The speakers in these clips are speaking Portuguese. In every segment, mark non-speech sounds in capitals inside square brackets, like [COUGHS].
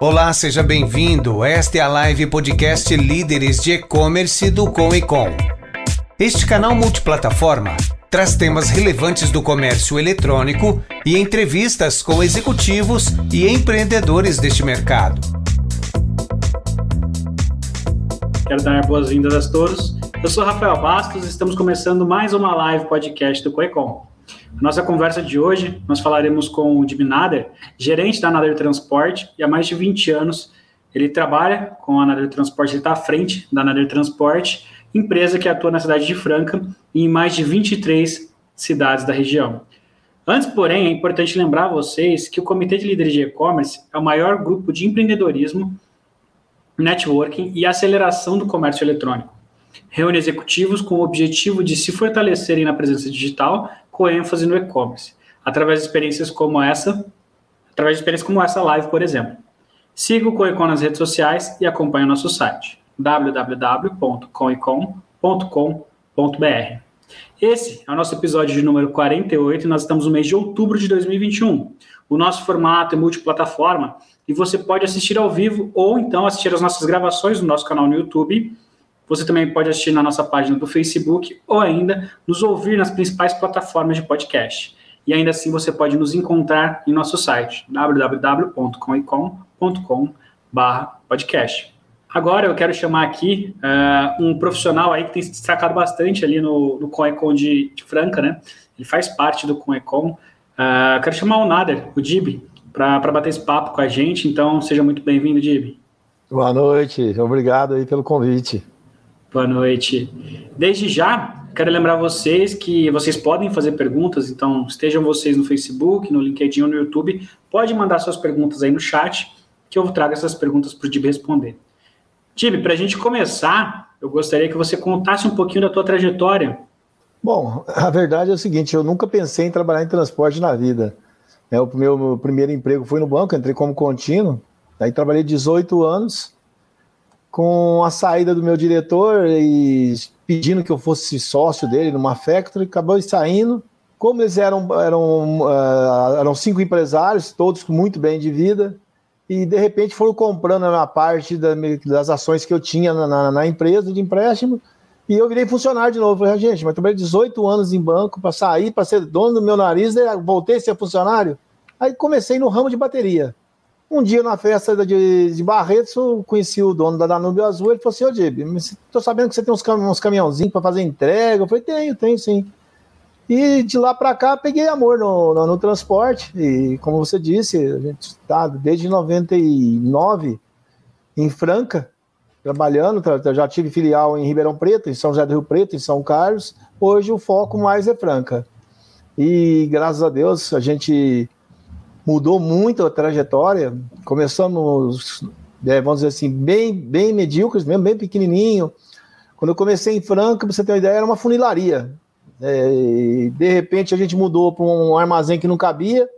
Olá, seja bem-vindo. Esta é a live podcast Líderes de E-Commerce do Com e Com. Este canal multiplataforma traz temas relevantes do comércio eletrônico e entrevistas com executivos e empreendedores deste mercado. Quero dar boas-vindas a todos. Eu sou Rafael Bastos e estamos começando mais uma live podcast do Coecom. Nossa conversa de hoje, nós falaremos com o Jimmy Nader, gerente da Nader Transporte, e há mais de 20 anos ele trabalha com a Nader Transporte, ele está à frente da Nader Transporte, empresa que atua na cidade de Franca e em mais de 23 cidades da região. Antes, porém, é importante lembrar a vocês que o Comitê de Líderes de E-Commerce é o maior grupo de empreendedorismo, networking e aceleração do comércio eletrônico. Reúne executivos com o objetivo de se fortalecerem na presença digital com ênfase no e-commerce, através de experiências como essa, através de experiências como essa live, por exemplo. Siga o Coecon nas redes sociais e acompanhe o nosso site www.coecon.com.br. Esse é o nosso episódio de número 48 e nós estamos no mês de outubro de 2021. O nosso formato é multiplataforma e você pode assistir ao vivo ou então assistir as nossas gravações no nosso canal no YouTube você também pode assistir na nossa página do Facebook ou ainda nos ouvir nas principais plataformas de podcast. E ainda assim você pode nos encontrar em nosso site www.comicom.com/podcast. Agora eu quero chamar aqui uh, um profissional aí que tem se destacado bastante ali no, no de, de, Franca, né? Ele faz parte do Coecon. Uh, quero chamar o Nader, o Dib, para bater esse papo com a gente. Então, seja muito bem-vindo, Dib. Boa noite, obrigado aí pelo convite. Boa noite. Desde já, quero lembrar vocês que vocês podem fazer perguntas, então estejam vocês no Facebook, no LinkedIn ou no YouTube, pode mandar suas perguntas aí no chat, que eu trago essas perguntas para o Dib responder. Dib, para a gente começar, eu gostaria que você contasse um pouquinho da tua trajetória. Bom, a verdade é o seguinte, eu nunca pensei em trabalhar em transporte na vida. É, o meu primeiro emprego foi no banco, entrei como contínuo, aí trabalhei 18 anos, com a saída do meu diretor e pedindo que eu fosse sócio dele numa factory, acabou saindo. Como eles eram, eram, uh, eram cinco empresários, todos muito bem de vida, e de repente foram comprando a parte da, das ações que eu tinha na, na, na, empresa de empréstimo, e eu virei funcionário de novo. Falei, ah, gente, mas trabalhei 18 anos em banco para sair, para ser dono do meu nariz, voltei a ser funcionário. Aí comecei no ramo de bateria. Um dia, na festa de, de Barretos, eu conheci o dono da Danúbio Azul. Ele falou assim: Ô, Dib, tô sabendo que você tem uns, cam uns caminhãozinhos para fazer entrega. Eu falei: Tenho, tenho sim. E de lá para cá, peguei amor no, no, no, transporte. E, como você disse, a gente está desde 99 em Franca, trabalhando. Já tive filial em Ribeirão Preto, em São José do Rio Preto, em São Carlos. Hoje o foco mais é Franca. E graças a Deus a gente mudou muito a trajetória. Começamos, é, vamos dizer assim, bem, bem medíocres, mesmo bem pequenininho. Quando eu comecei em Franca, pra você ter uma ideia, era uma funilaria. É, de repente a gente mudou para um armazém que não cabia,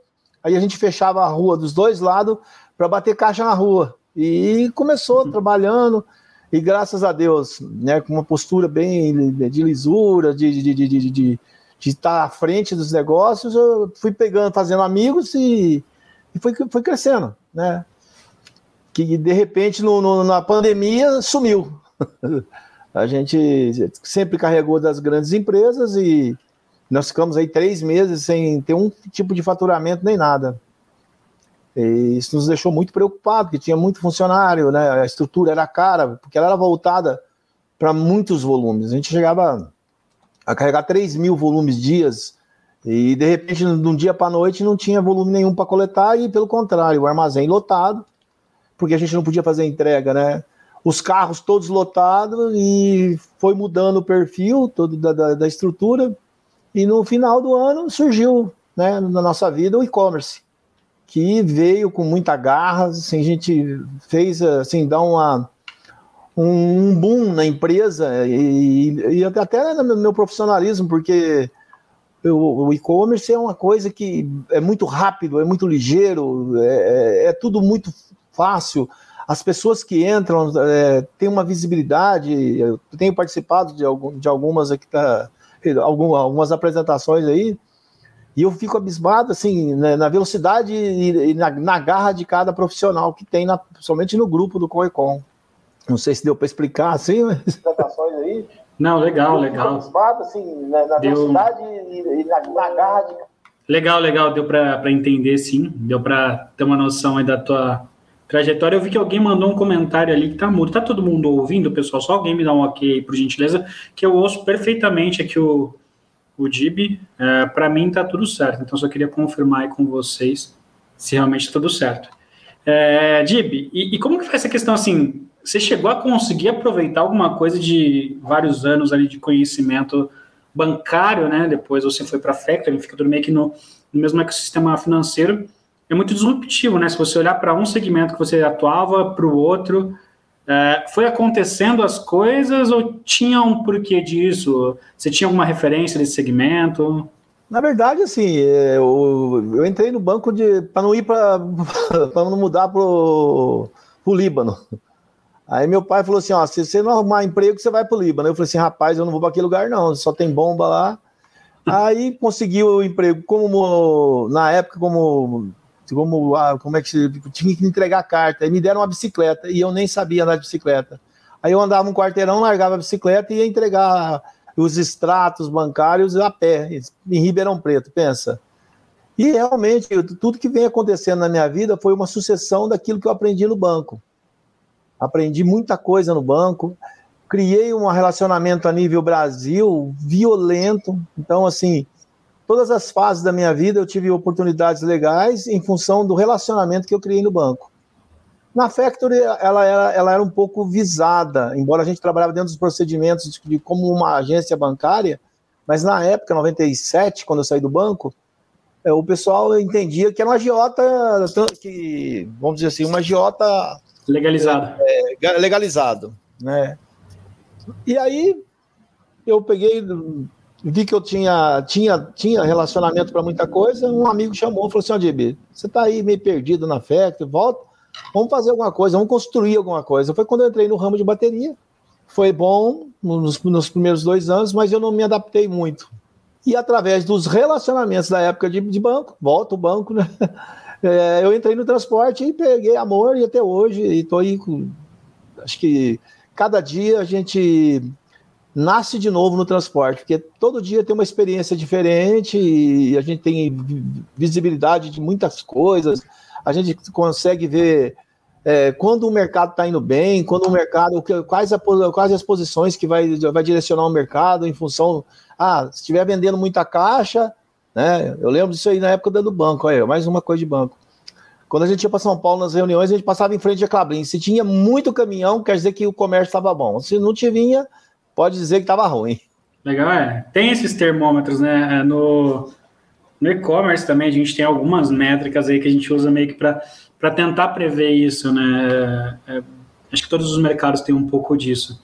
aí a gente fechava a rua dos dois lados para bater caixa na rua. E começou uhum. trabalhando, e graças a Deus, né, com uma postura bem de lisura, de, de, de, de, de estar à frente dos negócios, eu fui pegando, fazendo amigos e, e foi, foi crescendo, né? Que de repente no, no, na pandemia sumiu. [LAUGHS] A gente sempre carregou das grandes empresas e nós ficamos aí três meses sem ter um tipo de faturamento nem nada. E isso nos deixou muito preocupado, porque tinha muito funcionário, né? A estrutura era cara, porque ela era voltada para muitos volumes. A gente chegava a carregar 3 mil volumes dias e de repente, de um dia para noite, não tinha volume nenhum para coletar e, pelo contrário, o armazém lotado, porque a gente não podia fazer entrega, né? Os carros todos lotados e foi mudando o perfil todo da, da, da estrutura. E no final do ano surgiu né, na nossa vida o e-commerce, que veio com muita garra. Assim, a gente fez assim, dar uma um boom na empresa e, e até no meu profissionalismo, porque o e-commerce é uma coisa que é muito rápido, é muito ligeiro, é, é, é tudo muito fácil. As pessoas que entram é, têm uma visibilidade. Eu tenho participado de, algum, de algumas aqui, tá, algumas apresentações aí. E eu fico abismado, assim, na, na velocidade e, e na, na, garra de cada profissional que tem, na, somente no grupo do Coecon. Não sei se deu para explicar, assim, mas... aí. Não, legal, legal. Assim, na, na deu... velocidade e, e na, na garra de Legal, legal, deu para entender, sim, deu para ter uma noção aí da tua trajetória. Eu vi que alguém mandou um comentário ali que tá mudo. Tá todo mundo ouvindo, pessoal? Só alguém me dá um ok, por gentileza, que eu ouço perfeitamente aqui o, o DIB. É, para mim tá tudo certo, então só queria confirmar aí com vocês se realmente tá tudo certo. É, Dib, e, e, como que foi essa questão assim? Você chegou a conseguir aproveitar alguma coisa de vários anos ali de conhecimento bancário, né? Depois você foi para a Factory, fica tudo meio que no, no mesmo ecossistema financeiro. É muito disruptivo, né? Se você olhar para um segmento que você atuava, para o outro, é, foi acontecendo as coisas ou tinha um porquê disso? Você tinha alguma referência desse segmento? Na verdade, assim, eu, eu entrei no banco de para não ir para [LAUGHS] para não mudar para o Líbano. Aí meu pai falou assim: ó, se você não arrumar emprego, você vai para o Líbano. Eu falei assim: rapaz, eu não vou para aquele lugar, não, só tem bomba lá. [LAUGHS] Aí consegui o emprego, como na época, como, como, ah, como é que se, tinha que entregar a carta. Aí me deram uma bicicleta e eu nem sabia andar de bicicleta. Aí eu andava um quarteirão, largava a bicicleta e ia entregar os extratos bancários a pé, em Ribeirão Preto, pensa. E realmente, tudo que vem acontecendo na minha vida foi uma sucessão daquilo que eu aprendi no banco aprendi muita coisa no banco, criei um relacionamento a nível Brasil violento. Então, assim, todas as fases da minha vida eu tive oportunidades legais em função do relacionamento que eu criei no banco. Na Factory, ela era, ela era um pouco visada, embora a gente trabalhava dentro dos procedimentos de, de como uma agência bancária, mas na época, 97, quando eu saí do banco, é, o pessoal entendia que era uma agiota, que, vamos dizer assim, uma agiota Legalizado. É, é, legalizado, né? E aí eu peguei, vi que eu tinha, tinha, tinha relacionamento para muita coisa, um amigo chamou e falou assim, ó, oh, você está aí meio perdido na festa, volta, vamos fazer alguma coisa, vamos construir alguma coisa. Foi quando eu entrei no ramo de bateria, foi bom nos, nos primeiros dois anos, mas eu não me adaptei muito. E através dos relacionamentos da época de, de banco, volta o banco, né? [LAUGHS] É, eu entrei no transporte e peguei amor e até hoje estou aí com. Acho que cada dia a gente nasce de novo no transporte, porque todo dia tem uma experiência diferente e a gente tem visibilidade de muitas coisas, a gente consegue ver é, quando o mercado está indo bem, quando o mercado, quais, a, quais as posições que vai, vai direcionar o mercado em função, ah, se estiver vendendo muita caixa, né? Eu lembro disso aí na época do banco, olha, mais uma coisa de banco. Quando a gente ia para São Paulo nas reuniões, a gente passava em frente a Clabrin. Se tinha muito caminhão, quer dizer que o comércio estava bom. Se não tinha, pode dizer que estava ruim. Legal, é. Tem esses termômetros, né? É, no, no e-commerce também a gente tem algumas métricas aí que a gente usa meio que para tentar prever isso, né? É, é, acho que todos os mercados têm um pouco disso.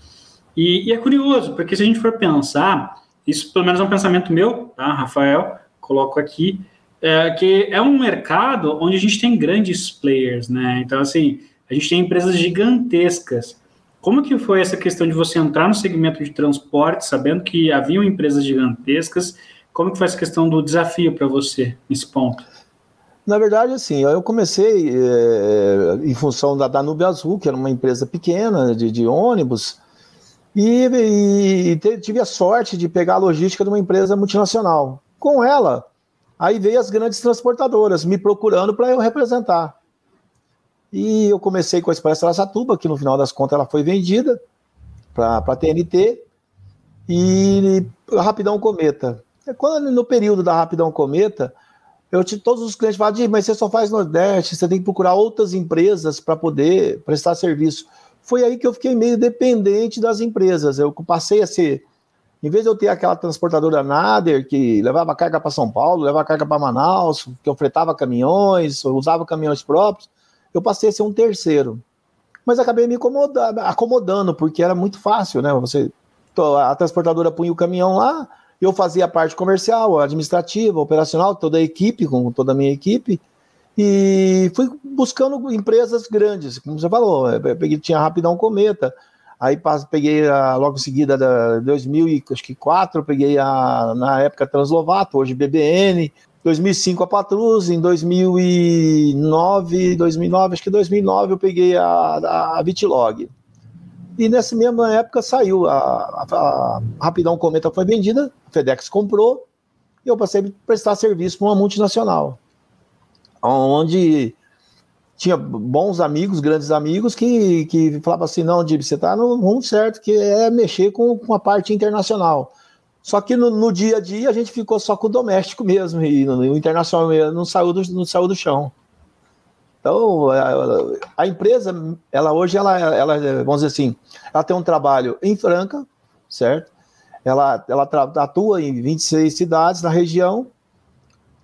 E, e, é curioso, porque se a gente for pensar, isso pelo menos é um pensamento meu, tá, Rafael? Coloco aqui, é, que é um mercado onde a gente tem grandes players, né? Então, assim, a gente tem empresas gigantescas. Como que foi essa questão de você entrar no segmento de transporte, sabendo que haviam empresas gigantescas? Como que foi essa questão do desafio para você nesse ponto? Na verdade, assim, eu comecei é, em função da Danube Azul, que era uma empresa pequena de, de ônibus, e, e, tive a sorte de pegar a logística de uma empresa multinacional. Com ela, aí veio as grandes transportadoras me procurando para eu representar. E eu comecei com a Express Araçatuba, que no final das contas ela foi vendida para a TNT, e a Rapidão Cometa. Quando no período da Rapidão Cometa, eu tive todos os clientes falaram, mas você só faz Nordeste, você tem que procurar outras empresas para poder prestar serviço. Foi aí que eu fiquei meio dependente das empresas. Eu passei a ser em vez de eu ter aquela transportadora Nader que levava carga para São Paulo, levava carga para Manaus, que ofertava caminhões, usava caminhões próprios, eu passei a ser um terceiro. Mas acabei me acomodando, porque era muito fácil, né? Você, a transportadora punha o caminhão lá, eu fazia a parte comercial, administrativa, operacional, toda a equipe, com toda a minha equipe, e fui buscando empresas grandes, como você falou, eu peguei, tinha Rapidão Cometa, Aí peguei a, logo em seguida, da 2004, peguei a, na época Translovato, hoje BBN. 2005 a Patrus, em 2009, 2009, acho que 2009 eu peguei a, a Bitlog. E nessa mesma época saiu a, a, a Rapidão Cometa foi vendida, a FedEx comprou, e eu passei a prestar serviço para uma multinacional, onde tinha bons amigos, grandes amigos, que, que falavam assim, não, Dib, você está no rumo certo, que é mexer com, com a parte internacional. Só que no, no, dia a dia a gente ficou só com o doméstico mesmo, e no, no internacional não saiu, do, não saiu do chão. Então, a, a, empresa, ela hoje, ela, ela, vamos dizer assim, ela tem um trabalho em Franca, certo? Ela, ela atua em 26 cidades na região.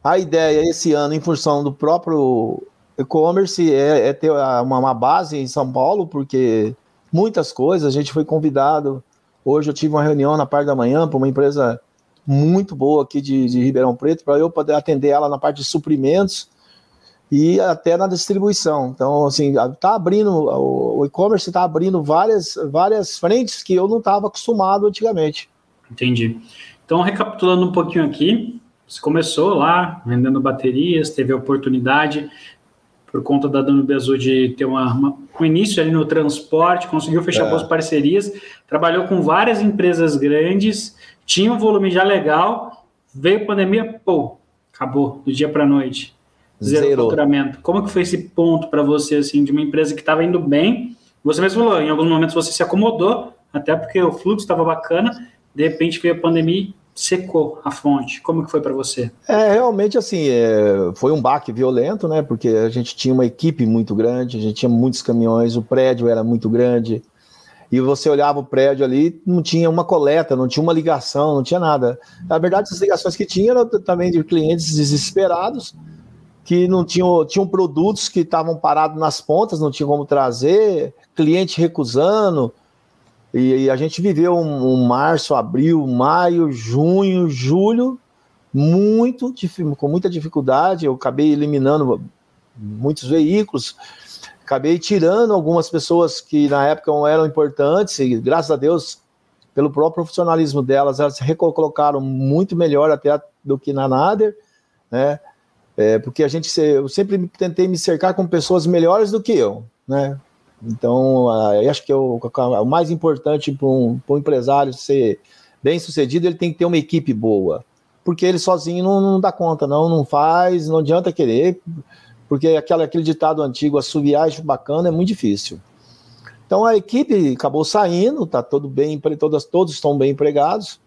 A ideia esse ano, em função do próprio e-commerce, é, é, ter uma, uma base em São Paulo, porque muitas coisas, a gente foi convidado Hoje eu tive uma reunião na parte da manhã para uma empresa muito boa aqui de, de Ribeirão Preto, para eu poder atender ela na parte de suprimentos e até na distribuição. Então, assim, tá abrindo, o e-commerce está abrindo várias, várias frentes que eu não estava acostumado antigamente. Entendi. Então, recapitulando um pouquinho aqui, você começou lá vendendo baterias, teve a oportunidade por conta da Danube Azul de ter uma, uma, um início ali no transporte, conseguiu fechar é. boas parcerias, trabalhou com várias empresas grandes, tinha um volume já legal, veio a pandemia, pô, acabou do dia para a noite. Zero, Zero faturamento. Como que foi esse ponto para você, assim, de uma empresa que estava indo bem? Você mesmo falou, em alguns momentos você se acomodou, até porque o fluxo estava bacana, de repente veio a pandemia secou a fonte? Como que foi para você? É, realmente assim, é, foi um baque violento, né? Porque a gente tinha uma equipe muito grande, a gente tinha muitos caminhões, o prédio era muito grande. E você olhava o prédio ali, não tinha uma coleta, não tinha uma ligação, não tinha nada. Na verdade, as ligações que tinha eram também de clientes desesperados, que não tinham, tinham produtos que estavam parados nas pontas, não tinha como trazer, cliente recusando, e, e a gente viveu um, um, março, abril, maio, junho, julho, muito com muita dificuldade. Eu acabei eliminando muitos veículos, acabei tirando algumas pessoas que na época não eram importantes, e graças a Deus, pelo próprio profissionalismo delas, elas se recolocaram muito melhor até do que na Nader, né? É, porque a gente, eu sempre tentei me cercar com pessoas melhores do que eu, né? Então, uh, eu acho que é o, o mais importante para um, um, empresário ser bem sucedido, ele tem que ter uma equipe boa. Porque ele sozinho não, não dá conta, não, não faz, não adianta querer, porque aquela, aquele ditado antigo, assoviar bacana, é muito difícil. Então a equipe acabou saindo, tá todo bem, todas, todos estão bem empregados.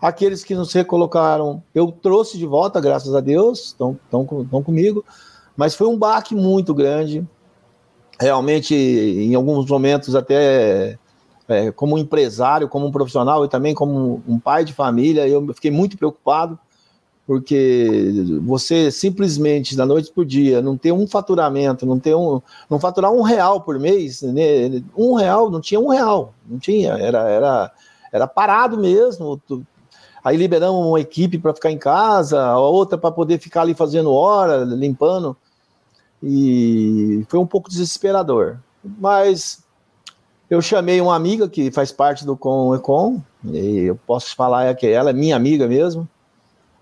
Aqueles que nos recolocaram, eu trouxe de volta, graças a Deus, estão comigo, mas foi um baque muito grande realmente, em alguns momentos, até é, como empresário, como um profissional e também como um pai de família, eu fiquei muito preocupado, porque você simplesmente, da noite o dia, não ter um faturamento, não ter um. não faturar um real por mês, né? um real, não tinha um real, não tinha, era, era, era parado mesmo. Aí liberamos uma equipe para ficar em casa, a outra para poder ficar ali fazendo hora, limpando e foi um pouco desesperador. Mas eu chamei uma amiga que faz parte do Com Econ, e eu posso falar que ela é minha amiga mesmo.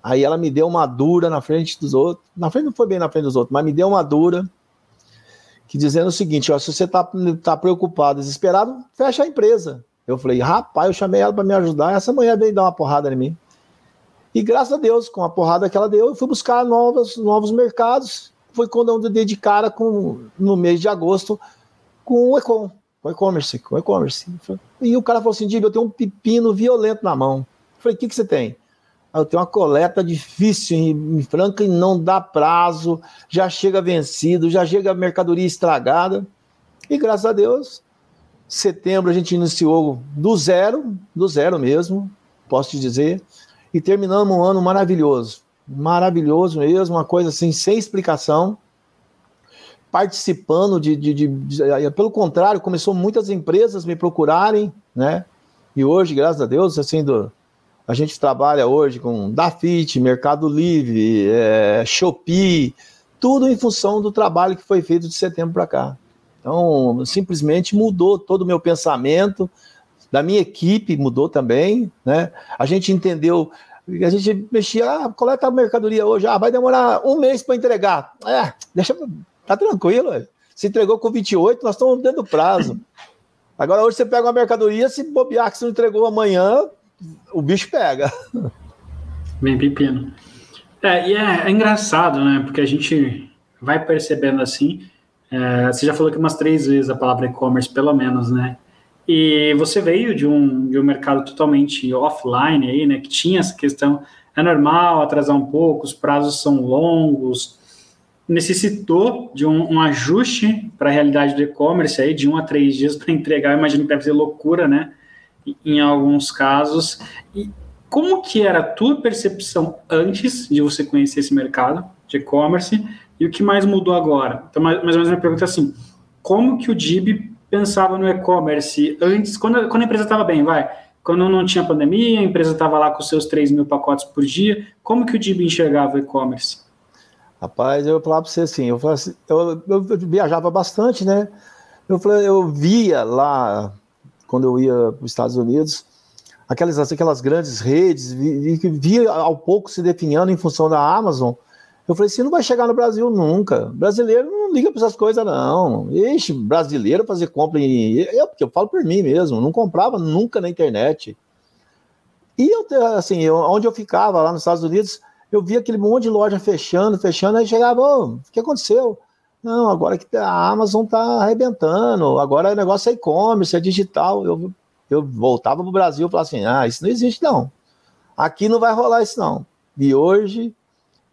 Aí ela me deu uma dura na frente dos outros. Na frente não foi bem na frente dos outros, mas me deu uma dura que dizendo o seguinte: ó, se você tá, tá preocupado, desesperado, fecha a empresa. Eu falei, rapaz, eu chamei ela para me ajudar. Essa mulher veio dar uma porrada em mim. E graças a Deus, com a porrada que ela deu, eu fui buscar novos, novos mercados foi quando eu dei de cara com, no mês de agosto com o Ecom, com o e-commerce, com o e-commerce. E o cara falou assim, Diego, eu tenho um pepino violento na mão. Eu falei, o que, que você tem? Eu tenho uma coleta difícil em Franca e não dá prazo, já chega vencido, já chega mercadoria estragada. E graças a Deus, setembro a gente iniciou do zero, do zero mesmo, posso te dizer, e terminamos um ano maravilhoso maravilhoso mesmo, uma coisa assim, sem explicação, participando de, de, de, de, eh, pelo contrário, começou muitas empresas me procurarem, né? E hoje, graças a Deus, assim, do, a gente trabalha hoje com Dafit, Mercado Livre, é, Shopee, tudo em função do trabalho que foi feito de setembro para cá. Então, simplesmente mudou todo o meu pensamento, da minha equipe mudou também, né? A gente entendeu a gente mexia, ah, coleta a mercadoria hoje, ah, vai demorar um mês para entregar. É, deixa, tá tranquilo, se entregou com 28, nós estamos dentro do prazo. [COUGHS] Agora, hoje você pega uma mercadoria, se bobear que você não entregou amanhã, o bicho pega. [LAUGHS] Bem pepino. É, e é, é, engraçado, né? Porque a gente vai percebendo assim. É, você já falou que umas três vezes a palavra e-commerce, pelo menos, né? E você veio de um, de um mercado totalmente offline aí, né? Que tinha essa questão. É normal atrasar um pouco, os prazos são longos. Necessitou de um, um ajuste para a realidade do e-commerce aí, de um a três dias [LAUGHS] para entregar. Eu imagino que deve ser loucura, né? Em alguns casos. E como que era a tua percepção antes de você conhecer esse mercado de e-commerce e o que mais mudou agora? Então, mais, mais ou menos minha pergunta é assim, como que o DIB pensava no e-commerce antes, quando, quando a empresa estava bem, vai, quando não tinha pandemia, a empresa estava lá com seus 3 mil pacotes por dia, como que o DIB enxergava o e-commerce? Rapaz, eu falar para você assim, eu, assim eu, eu, viajava bastante, né? Eu, falei, eu via lá, quando eu ia para os Estados Unidos, aquelas, aquelas grandes redes, via, via ao pouco se definhando em função da Amazon, eu falei assim, não vai chegar no Brasil nunca. Brasileiro não liga para essas coisas, não. Ixi, brasileiro fazer compra em. Eu, porque eu falo por mim mesmo, não comprava nunca na internet. E eu, assim, eu, onde eu ficava, lá nos Estados Unidos, eu via aquele monte de loja fechando, fechando, aí chegava, oh, o que aconteceu? Não, agora que a Amazon tá arrebentando, agora o negócio é e-commerce, é digital. Eu, eu voltava pro Brasil e falava assim: ah, isso não existe, não. Aqui não vai rolar isso, não. E hoje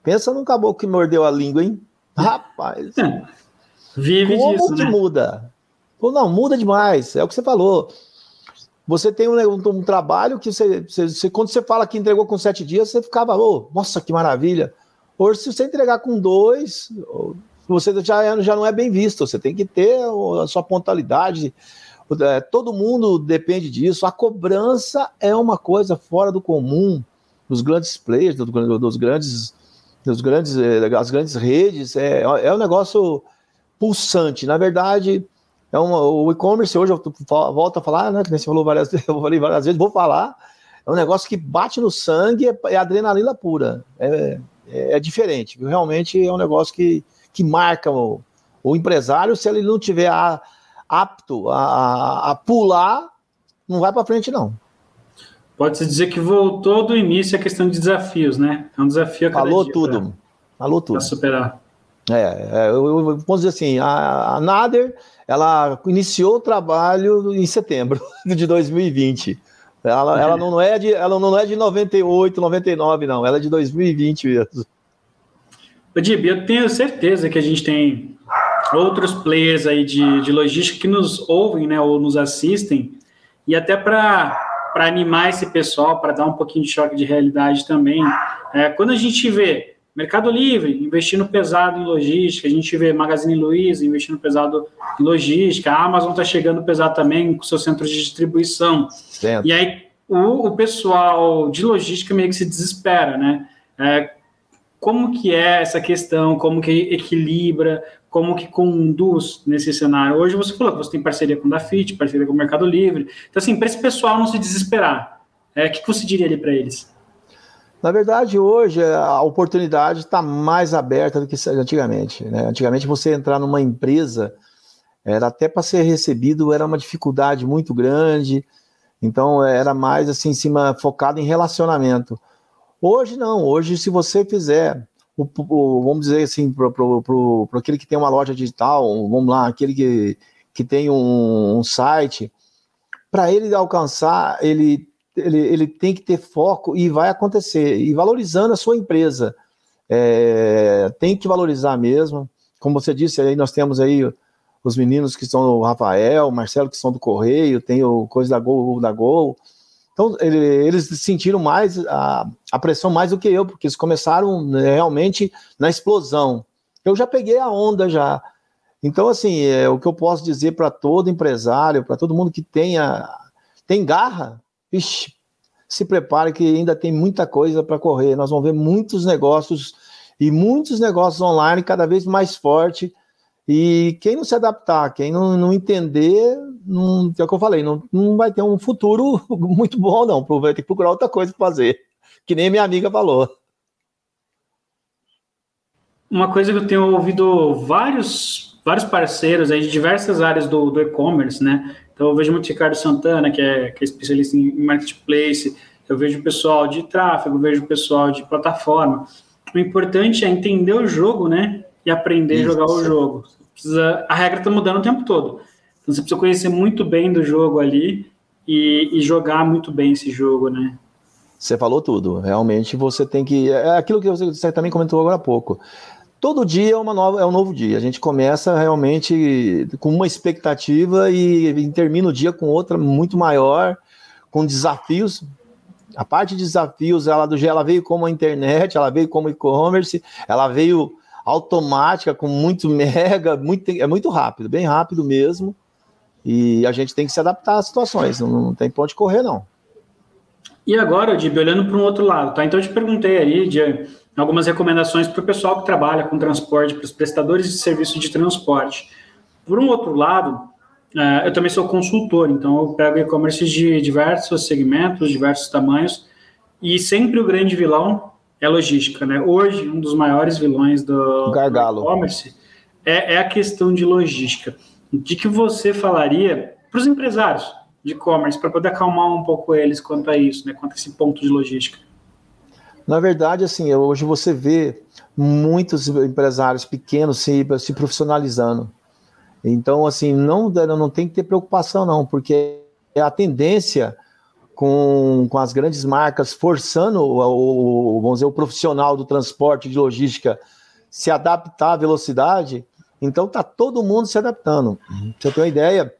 Pensa num caboclo que mordeu a língua, hein? Rapaz. É. Vive como disso, que né? muda? Não, muda demais. É o que você falou. Você tem um, um, um trabalho que você, você, você, quando você fala que entregou com sete dias, você ficava, oh, nossa, que maravilha. Hoje, se você entregar com dois, você já, já não é bem visto. Você tem que ter a sua pontualidade. É, todo mundo depende disso. A cobrança é uma coisa fora do comum dos grandes players, dos grandes dos grandes, eh, as grandes redes, é, é um negócio pulsante. Na verdade, é uma, o e-commerce hoje, eu volto a falar, né? Você falou várias vezes, [LAUGHS] eu falei várias vezes, vou falar. É um negócio que bate no sangue, é, é adrenalina pura. É, é, é, diferente. Realmente é um negócio que, que marca o, o empresário. Se ele não tiver a, apto a, a, a pular, não vai para frente, não. Pode-se dizer que voltou do início a questão de desafios, né? É um desafio a cada Falou dia tudo. Pra, Falou tudo. Para superar. É, é eu, eu, vamos dizer assim, a, a Nader, ela iniciou o trabalho em setembro [LAUGHS] de 2020. Ela, é. ela, não é de, ela não é de 98, 99, não. Ela é de 2020 mesmo. Dib, eu tenho certeza que a gente tem outros players aí de, de logística que nos ouvem, né, ou nos assistem, e até para para animar esse pessoal, para dar um pouquinho de choque de realidade também. É, quando a gente vê Mercado Livre investindo pesado em logística, a gente vê Magazine Luiza investindo pesado em logística, a Amazon está chegando pesado também com seus centros de distribuição. Certo. E aí o, o, pessoal de logística meio que se desespera, né? É, como que é essa questão, como que equilibra, como que conduz nesse cenário. Hoje você falou que você tem parceria com o Dafit, parceria com o Mercado Livre. Então, assim, para esse pessoal não se desesperar, é, o que, que você diria ali para eles? Na verdade, hoje a oportunidade está mais aberta do que antigamente. Né? Antigamente, você entrar numa empresa, era até para ser recebido, era uma dificuldade muito grande. Então, era mais assim, em cima, focado em relacionamento. Hoje não, hoje, se você fizer o, o, vamos dizer assim, para aquele que tem uma loja digital, vamos lá, aquele que, que tem um, um site, para ele alcançar, ele, ele, ele tem que ter foco e vai acontecer, e valorizando a sua empresa. É, tem que valorizar mesmo. Como você disse, aí nós temos aí os meninos que são o Rafael, o Marcelo, que são do Correio, tem o coisa da Gol, da Gol. Então, ele, eles sentiram mais a, a, pressão mais do que eu, porque eles começaram né, realmente na explosão. Eu já peguei a onda já. Então, assim, é, o que eu posso dizer para todo empresário, para todo mundo que tenha tem garra, ixi, se prepare que ainda tem muita coisa para correr. Nós vamos ver muitos negócios e muitos negócios online cada vez mais forte e quem não se adaptar, quem não, não entender, não, é o que eu falei, não, não vai ter um futuro [LAUGHS] muito bom, não. Vai ter que procurar outra coisa para fazer. que nem minha amiga falou. Uma coisa que eu tenho ouvido vários, vários parceiros aí de diversas áreas do, do e-commerce, né? Então eu vejo muito Ricardo Santana, que é, que é especialista em marketplace, eu vejo o pessoal de tráfego, vejo o pessoal de plataforma. O importante é entender o jogo, né? E aprender Isso. a jogar o jogo. Precisa, a regra está mudando o tempo todo. Então você precisa conhecer muito bem do jogo ali e, e jogar muito bem esse jogo, né? Você falou tudo. Realmente você tem que. É aquilo que você também comentou agora há pouco todo dia é, uma nova, é um novo dia. A gente começa realmente com uma expectativa e, e termina o dia com outra muito maior, com desafios. A parte de desafios, ela do ela veio como a internet, ela veio como e-commerce, ela veio automática, com muito [LAUGHS] mega, muito, é muito rápido, bem rápido mesmo. E a gente tem que se adaptar às situações, não, não tem ponto de correr, não. E agora, Dib, olhando para um outro lado, tá? Então eu te perguntei ali de algumas recomendações para o pessoal que trabalha com transporte, para os prestadores de serviço de transporte. Por um outro lado, uh, eu também sou consultor, então eu pego e-commerce de diversos segmentos, diversos tamanhos, e sempre o grande vilão é logística, né? Hoje, um dos maiores vilões do, e-commerce é, é a questão de logística. De que você falaria para os empresários de e-commerce, para poder acalmar um pouco eles quanto a isso, né? Quanto a esse ponto de logística? Na verdade, assim, hoje você vê muitos empresários pequenos se, se profissionalizando. Então, assim, não, não tem que ter preocupação, não, porque é a tendência com, com as grandes marcas forçando o, o, vamos dizer, o profissional do transporte de logística se adaptar à velocidade, então tá todo mundo se adaptando. Pra você ter uma ideia,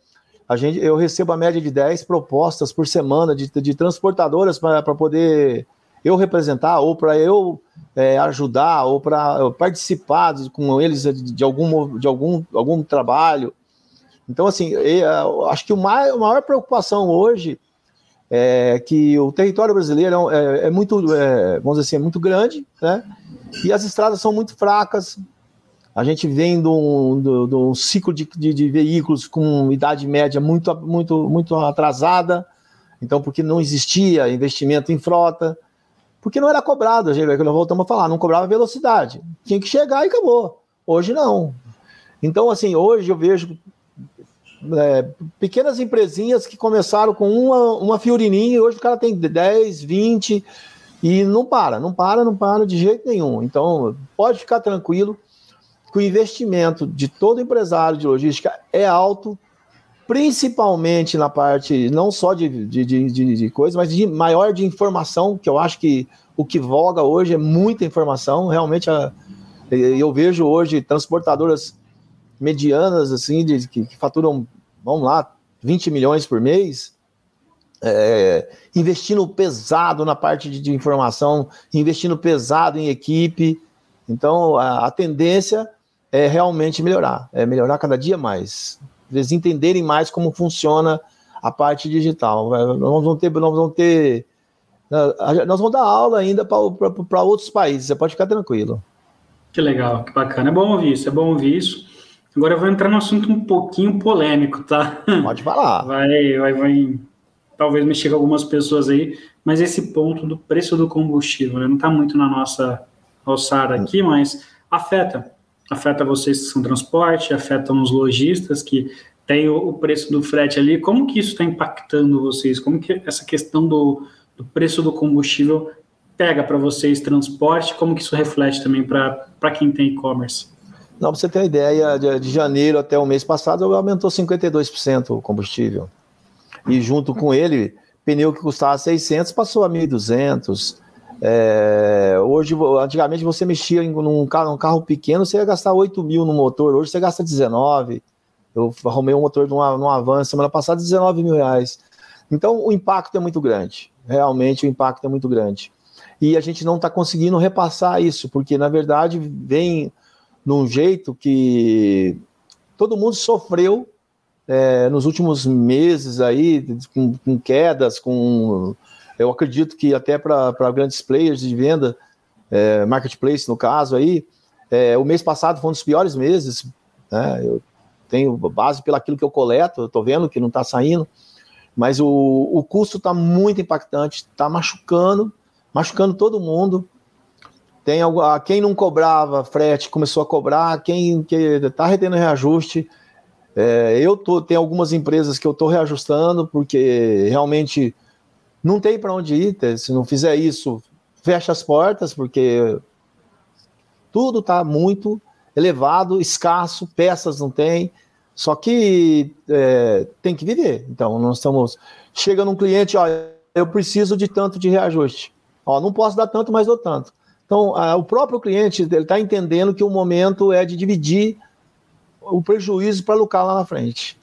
a gente, eu recebo a média de 10 propostas por semana de, de transportadoras para poder eu representar, ou para eu é, ajudar, ou para participar com eles de, de, algum, de algum, algum trabalho. Então, assim, eu, acho que o mais, a maior preocupação hoje é que o território brasileiro é, é, é muito, é, vamos dizer assim, é muito grande, né? E as estradas são muito fracas. A gente vem de um, de, ciclo de, de, veículos com idade média muito, muito, muito atrasada. Então, porque não existia investimento em frota porque não era cobrado, nós voltamos a falar, não cobrava velocidade. Tinha que chegar e acabou. Hoje não. Então, assim, hoje eu vejo é, pequenas empresinhas que começaram com uma, uma fiorininha e hoje o cara tem 10, 20 e não para, não para, não para de jeito nenhum. Então, pode ficar tranquilo que o investimento de todo empresário de logística é alto, principalmente na parte não só de, de, de, de coisa, mas de maior de informação, que eu acho que o que voga hoje é muita informação. Realmente, a, eu vejo hoje transportadoras medianas, assim, de, que, que faturam, vamos lá, 20 milhões por mês, é, investindo pesado na parte de, de, informação, investindo pesado em equipe. Então, a, a tendência é realmente melhorar, é melhorar cada dia mais eles entenderem mais como funciona a parte digital. Nós vamos ter, nós vamos ter, nós vamos dar aula ainda para outros países. Você pode ficar tranquilo. Que legal, que bacana. É bom ouvir isso, é bom ouvir isso. Agora eu vou entrar num assunto um pouquinho polêmico, tá? Pode falar. Vai, vai, vai talvez mexer com algumas pessoas aí, mas esse ponto do preço do combustível, né, não está muito na nossa alçada aqui, mas afeta afeta vocês que são transporte, afeta os lojistas que têm o, preço do frete ali. Como que isso está impactando vocês? Como que essa questão do, do preço do combustível pega para vocês transporte? Como que isso reflete também para quem tem e-commerce? Não, para você ter uma ideia, de, de, janeiro até o mês passado aumentou 52% o combustível. E junto com ele, pneu que custava 600 passou a 1.200. É, hoje, antigamente você mexia em um carro, um carro pequeno, você ia gastar 8 mil no motor, hoje você gasta 19. Eu arrumei um motor numa, numa Avança semana passada, 19 mil reais. Então o impacto é muito grande, realmente o impacto é muito grande. E a gente não está conseguindo repassar isso, porque na verdade vem num jeito que todo mundo sofreu é, nos últimos meses aí, com, com quedas, com eu acredito que até para grandes players de venda, é, marketplace no caso aí, é, o mês passado foi um dos piores meses. Né? Eu tenho base pelo aquilo que eu coleto, eu estou vendo que não está saindo, mas o, o custo está muito impactante, está machucando, machucando todo mundo. Tem a quem não cobrava frete começou a cobrar, quem está retendo reajuste. É, eu tô, tem algumas empresas que eu estou reajustando porque realmente não tem para onde ir. Se não fizer isso, fecha as portas porque tudo está muito elevado, escasso, peças não tem. Só que é, tem que viver. Então, nós estamos. Chega num cliente, ó, eu preciso de tanto de reajuste. Ó, não posso dar tanto, mas dou tanto. Então, a, o próprio cliente está entendendo que o momento é de dividir o prejuízo para lucrar lá na frente.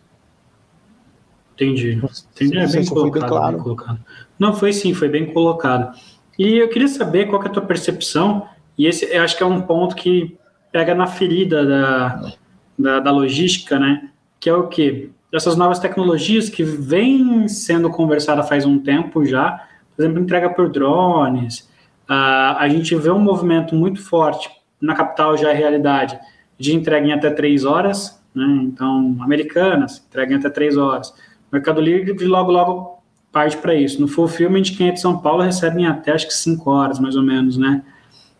Entendi. Entendi. É bem colocado, bem, claro. bem colocado. Não, foi sim, foi bem colocado. E eu queria saber qual é a tua percepção, e esse eu acho que é um ponto que pega na ferida da, da, da logística, né? Que é o quê? Essas novas tecnologias que vêm sendo conversadas faz um tempo já, por exemplo, entrega por drones, Uh, a gente vê um movimento muito forte na capital já é realidade de entrega em até três horas, né? Então, americanas entrega em até três horas. Mercado Livre logo logo parte para isso. No fulfillment, quem é de São Paulo recebe em até acho que cinco horas, mais ou menos, né?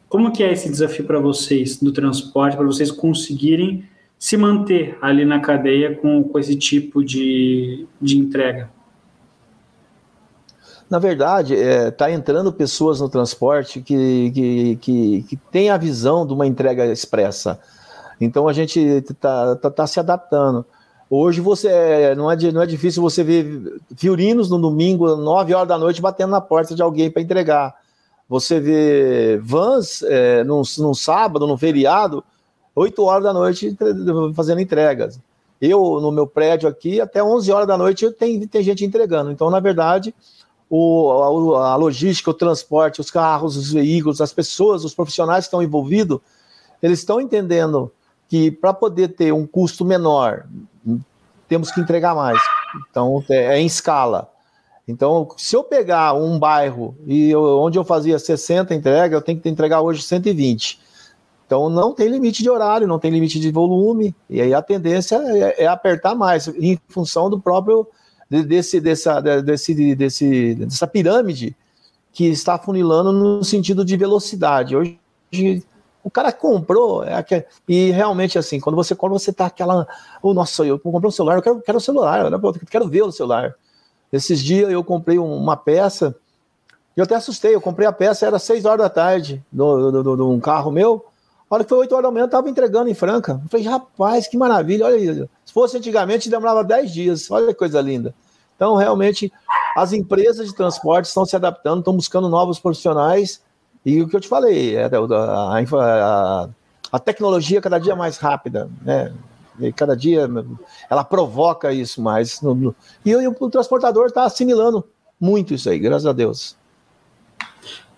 Como que é esse desafio para vocês do transporte, para vocês conseguirem se manter ali na cadeia com, com esse tipo de, de entrega? Na verdade, está é, tá entrando pessoas no transporte que, que, que, que têm a visão de uma entrega expressa. Então a gente está tá, tá se adaptando. Hoje você é, não, é, não é difícil você ver violinos no domingo, 9 horas da noite, batendo na porta de alguém para entregar. Você vê vans é, num, num sábado, num feriado, 8 horas da noite fazendo entregas. Eu, no meu prédio aqui, até 11 horas da noite tem, tem gente entregando. Então, na verdade, o, a, a, logística, o transporte, os carros, os veículos, as pessoas, os profissionais que estão envolvidos, eles estão entendendo que para poder ter um custo menor, temos que entregar mais. Então, é, é em escala. Então, se eu pegar um bairro e eu, onde eu fazia 60 entregas, eu tenho que entregar hoje 120. Então, não tem limite de horário, não tem limite de volume, e aí a tendência é, é apertar mais, em função do próprio desse, dessa, desse, desse, dessa pirâmide que está funilando no sentido de velocidade. Hoje, o cara comprou, é aquele, e realmente assim, quando você quando você tá aquela, oh, nossa, eu comprei um celular, eu quero, quero o celular, eu quero ver o celular. Esses dias eu comprei uma peça, e eu até assustei, eu comprei a peça, era 6 horas da tarde, de um carro meu, a hora que foi 8 horas da manhã, estava entregando em Franca. Eu falei, rapaz, que maravilha, olha. Se fosse antigamente, demorava 10 dias, olha que coisa linda. Então, realmente, as empresas de transporte estão se adaptando, estão buscando novos profissionais. E o que eu te falei, é, a, a, a tecnologia cada dia mais rápida, né? E cada dia ela provoca isso mais. e, e o transportador está assimilando muito isso aí, graças a Deus.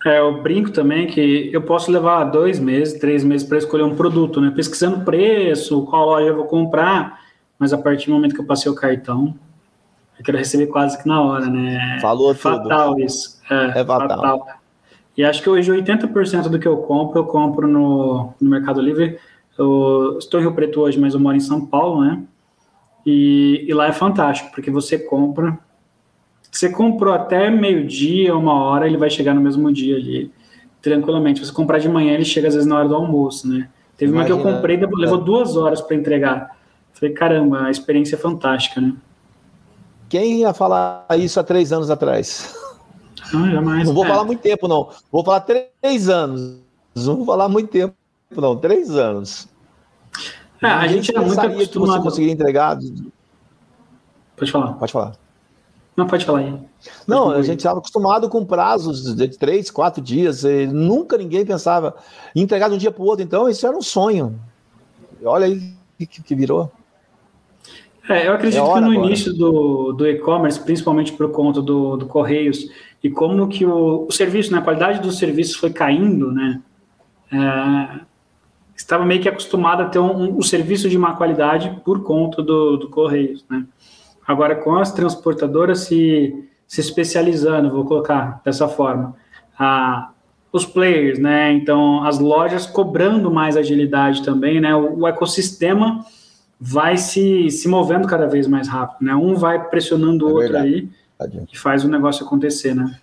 É, eu brinco também que eu posso levar dois meses, três meses para escolher um produto, né? Pesquisando preço, qual loja eu vou comprar, mas a partir do momento que eu passei o cartão, eu quero receber quase que na hora, né? Falou é fatal tudo. isso. É, é fatal. fatal. E acho que hoje 80% do que eu compro, eu compro no, no Mercado Livre. Eu estou em Rio Preto hoje, mas eu moro em São Paulo, né? E, e lá é fantástico, porque você compra. Você comprou até meio-dia, uma hora, ele vai chegar no mesmo dia ali, tranquilamente. Você comprar de manhã, ele chega às vezes na hora do almoço, né? Teve Imagina, uma que eu comprei, levou é. duas horas para entregar. Falei, caramba, a experiência é fantástica, né? Quem ia falar isso há três anos atrás? Não, jamais. Não vou é. falar muito tempo, não. Vou falar três anos. Não vou falar muito tempo, não. Três anos. É, a gente é muito acostumado. que você conseguiria entregar. Pode falar. Pode falar. Não, pode falar aí. Não, a gente estava acostumado com prazos de três, quatro dias. nunca ninguém pensava em entregar de um dia para o outro. Então, isso era um sonho. Olha aí que, que virou. É, eu acredito é que no agora. início do, do e-commerce, principalmente por conta do, do Correios, e como que o, o serviço, né, a qualidade dos serviços foi caindo, né, é, estava meio que acostumado a ter um, um, serviço de má qualidade por conta do, do Correios, né. Agora, com as transportadoras se, se especializando, vou colocar dessa forma, a, os players, né, então as lojas cobrando mais agilidade também, né, o, o ecossistema vai se, se movendo cada vez mais rápido, né? Um vai pressionando o é outro verdade. aí e faz o negócio acontecer, né?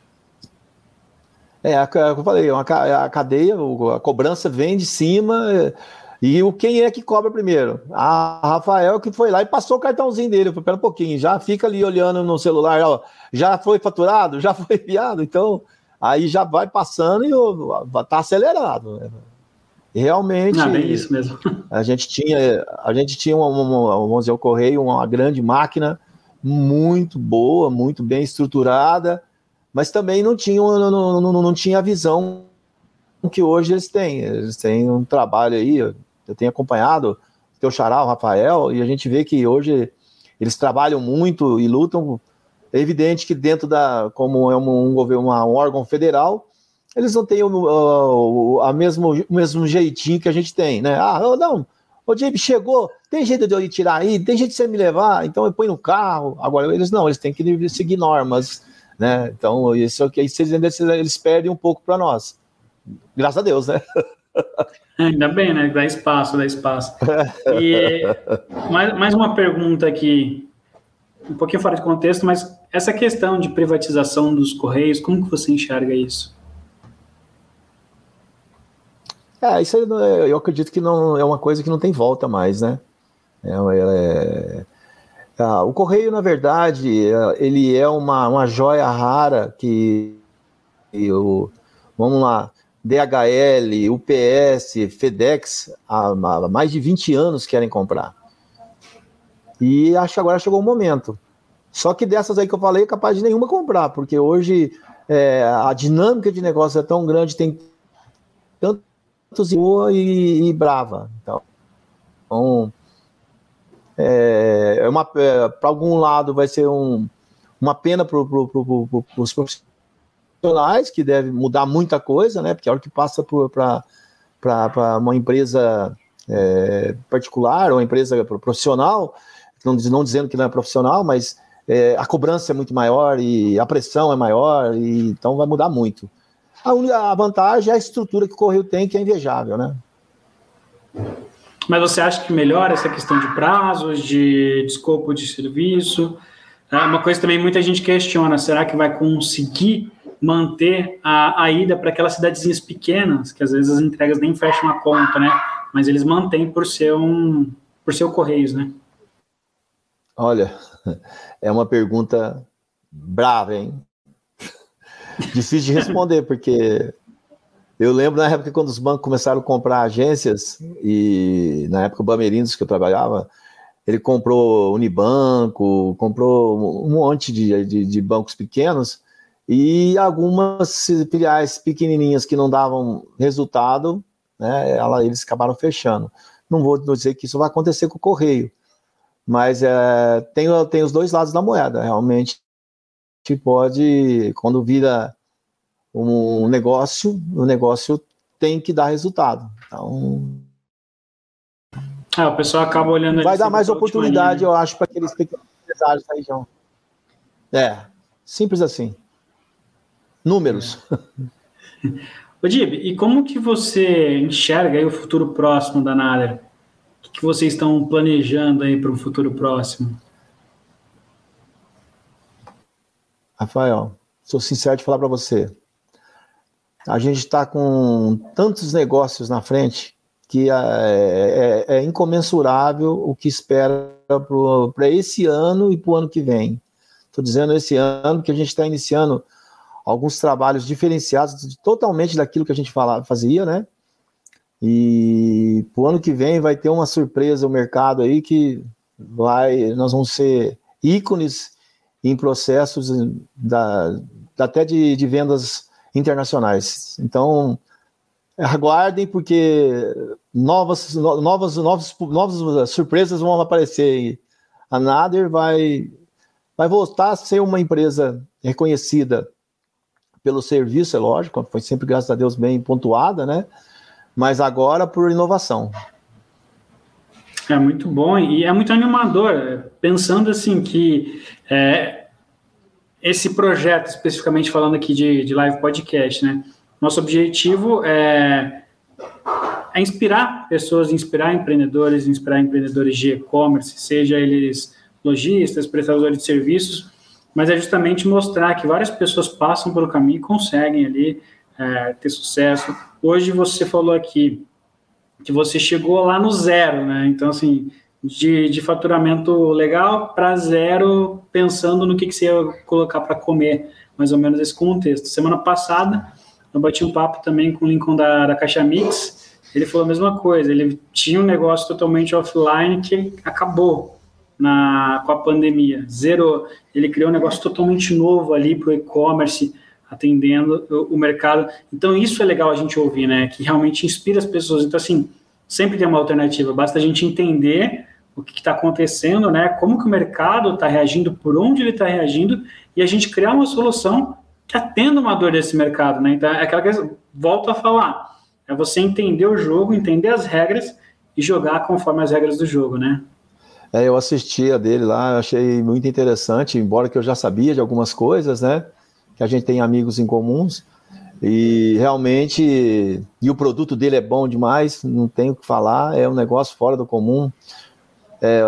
É, a, eu falei, uma, a cadeia, a cobrança vem de cima. É, e o quem é que cobra primeiro? A Rafael que foi lá e passou o cartãozinho dele. Falei, pera um pouquinho, já fica ali olhando no celular, ó, já foi faturado, [LAUGHS] já foi enviado, então aí já vai passando e ó, tá acelerado. Né? Realmente. Não, é isso mesmo. [LAUGHS] A gente tinha, a gente tinha uma, uma, vamos dizer, o Correio, uma grande máquina muito boa, muito bem estruturada, mas também não tinha, não, não, não, não tinha a visão que hoje eles têm. Eles têm um trabalho aí, eu tenho acompanhado o teu xará, o Rafael, e a gente vê que hoje eles trabalham muito e lutam. É evidente que dentro da, como é um, um, um órgão federal, eles não têm o, o, a mesmo, o mesmo jeitinho que a gente tem, né? Ah, não, o James chegou, tem jeito de eu ir tirar aí, tem jeito de você me levar, então eu ponho no carro. Agora, eles não, eles têm que seguir normas, né? Então, isso aqui, eles, eles perdem um pouco para nós. Graças a Deus, né? [LAUGHS] Ainda bem, né? Dá espaço, dá espaço. E mais, mais uma pergunta aqui, um pouquinho fora de contexto, mas essa questão de privatização dos Correios, como que você enxerga isso? É, isso aí, eu acredito que não é uma coisa que não tem volta mais, né? É, é, é, o correio, na verdade, é, ele é uma, uma joia rara que o, vamos lá, DHL, UPS, FedEx, há, há mais de 20 anos querem comprar. E acho que agora chegou o momento. Só que dessas aí que eu falei, é capaz de nenhuma comprar, porque hoje é, a dinâmica de negócio é tão grande, tem tanto boa e, e brava. Então, então é, é uma é, para algum lado vai ser um, uma pena para pro, pro, pro, os profissionais que deve mudar muita coisa, né? Porque a hora que passa para uma empresa é, particular ou empresa profissional, não, não dizendo que não é profissional, mas é, a cobrança é muito maior e a pressão é maior, e então vai mudar muito. A, a vantagem é a estrutura que o Correio tem, que é invejável, né? Mas você acha que melhora essa questão de prazos, de, de escopo de serviço? É uma coisa também muita gente questiona: será que vai conseguir manter a, a ida para aquelas cidadezinhas pequenas, que às vezes as entregas nem fecham a conta, né? Mas eles mantêm por ser um por ser o Correios, né? Olha, [LAUGHS] é uma pergunta brava, hein? Difícil de responder, porque eu lembro na época quando os bancos começaram a comprar agências, e na época o Bamerindos que eu trabalhava, ele comprou Unibanco, comprou um monte de, de, de bancos pequenos, e algumas filiais pequenininhas que não davam resultado, né, ela, eles acabaram fechando. Não vou dizer que isso vai acontecer com o Correio, mas é, tem, tem os dois lados da moeda. Realmente pode, quando vira um negócio, o negócio tem que dar resultado. Então. É, o pessoal acaba olhando. Vai dar mais oportunidade, eu acho, para aqueles pequenos empresários da região. É, simples assim. Números. É. Dib, e como que você enxerga o futuro próximo da Nader? O que vocês estão planejando aí para um futuro próximo? Rafael, sou sincero de falar para você. A gente está com tantos negócios na frente que é, é, é incomensurável o que espera para esse ano e para o ano que vem. Estou dizendo esse ano que a gente está iniciando alguns trabalhos diferenciados totalmente daquilo que a gente falava, fazia, né? E para o ano que vem vai ter uma surpresa o mercado aí que vai, nós vamos ser ícones em processos da, até de, de vendas internacionais. Então, aguardem, porque novas, novas, novas, novas surpresas vão aparecer. A Nader vai, vai voltar a ser uma empresa reconhecida pelo serviço, é lógico, foi sempre, graças a Deus, bem pontuada, né? Mas agora por inovação. É muito bom e é muito animador, pensando assim que é, esse projeto, especificamente falando aqui de, de live podcast, né? Nosso objetivo é, é inspirar pessoas, inspirar empreendedores, inspirar empreendedores de e-commerce, seja eles lojistas, prestadores de serviços, mas é justamente mostrar que várias pessoas passam pelo caminho e conseguem ali é, ter sucesso. Hoje você falou aqui que você chegou lá no zero, né? Então, assim, de, de faturamento legal para zero, pensando no que, que você ia colocar para comer, mais ou menos esse contexto. Semana passada, eu bati um papo também com o Lincoln da, da Caixa Mix, ele falou a mesma coisa, ele tinha um negócio totalmente offline que acabou na, com a pandemia, zerou. Ele criou um negócio totalmente novo ali para o e-commerce, atendendo o, mercado. Então, isso é legal a gente ouvir, né? Que realmente inspira as pessoas. Então, assim, sempre tem uma alternativa, basta a gente entender o que está acontecendo, né? Como que o mercado está reagindo, por onde ele está reagindo, e a gente criar uma solução que atenda uma dor desse mercado, né? Então, é aquela coisa, volto a falar, é você entender o jogo, entender as regras e jogar conforme as regras do jogo, né? É, eu assisti a dele lá, achei muito interessante, embora que eu já sabia de algumas coisas, né? Que a gente tem amigos em comuns. E realmente, e o produto dele é bom demais, não tenho o que falar, é um negócio fora do comum. É,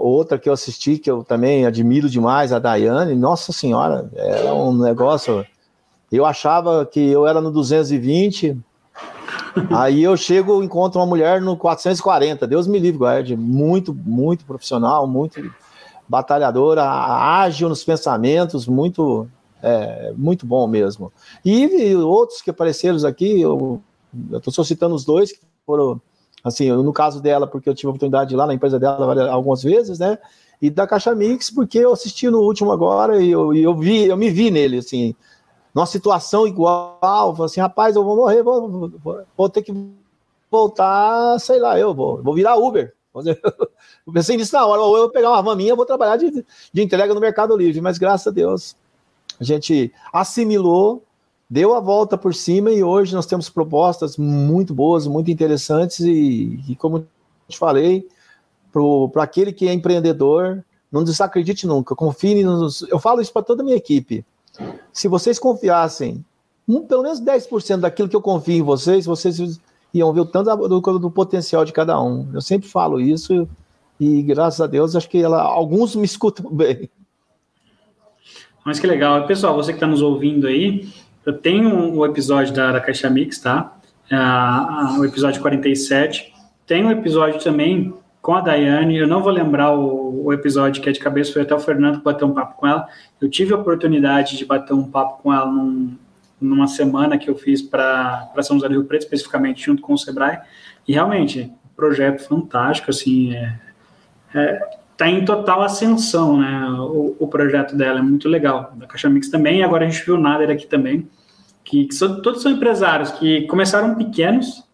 outra que eu assisti, que eu também admiro demais, a Daiane, nossa senhora, é um negócio. Eu achava que eu era no 220, aí eu chego, encontro uma mulher no 440, Deus me livre, guarde, muito, muito profissional, muito batalhadora, ágil nos pensamentos, muito, é, muito bom mesmo. E, e outros que apareceram aqui, eu estou só citando os dois que foram Assim, no caso dela, porque eu tive a oportunidade de ir lá na empresa dela algumas vezes, né? E da Caixa Mix, porque eu assisti no último agora e eu, eu vi, eu me vi nele, assim, numa situação igual, assim, rapaz, eu vou morrer, vou, vou, vou ter que voltar, sei lá, eu vou, vou virar Uber. [LAUGHS] Eu pensei nisso na hora, ou eu vou pegar uma van minha, vou trabalhar de, de entrega no Mercado Livre, mas graças a Deus a gente assimilou deu a volta por cima e hoje nós temos propostas muito boas, muito interessantes e, e como te falei, para aquele que é empreendedor, não desacredite nunca, confie nos. Eu falo isso para toda a minha equipe. Se vocês confiassem, um, pelo menos 10% daquilo que eu confio em vocês, vocês iam ver o tanto do, do, potencial de cada um. Eu sempre falo isso e graças a Deus acho que ela, alguns me escutam [LAUGHS] bem. Mas que legal. Pessoal, você que está nos ouvindo aí, eu tenho o um episódio da, da Caixa Mix, tá? Uh, o episódio 47. Tem um episódio também com a Daiane. Eu não vou lembrar o, o, episódio que é de cabeça, foi até o Fernando que bateu um papo com ela. Eu tive a oportunidade de bater um papo com ela num, numa semana que eu fiz para São José do Rio Preto, especificamente junto com o Sebrae. E realmente, projeto fantástico, assim, é, é, tá em total ascensão, né? O, o, projeto dela é muito legal. Da Caixa Mix também, agora a gente viu o Nader aqui também, que, que são, todos são empresários que começaram pequenos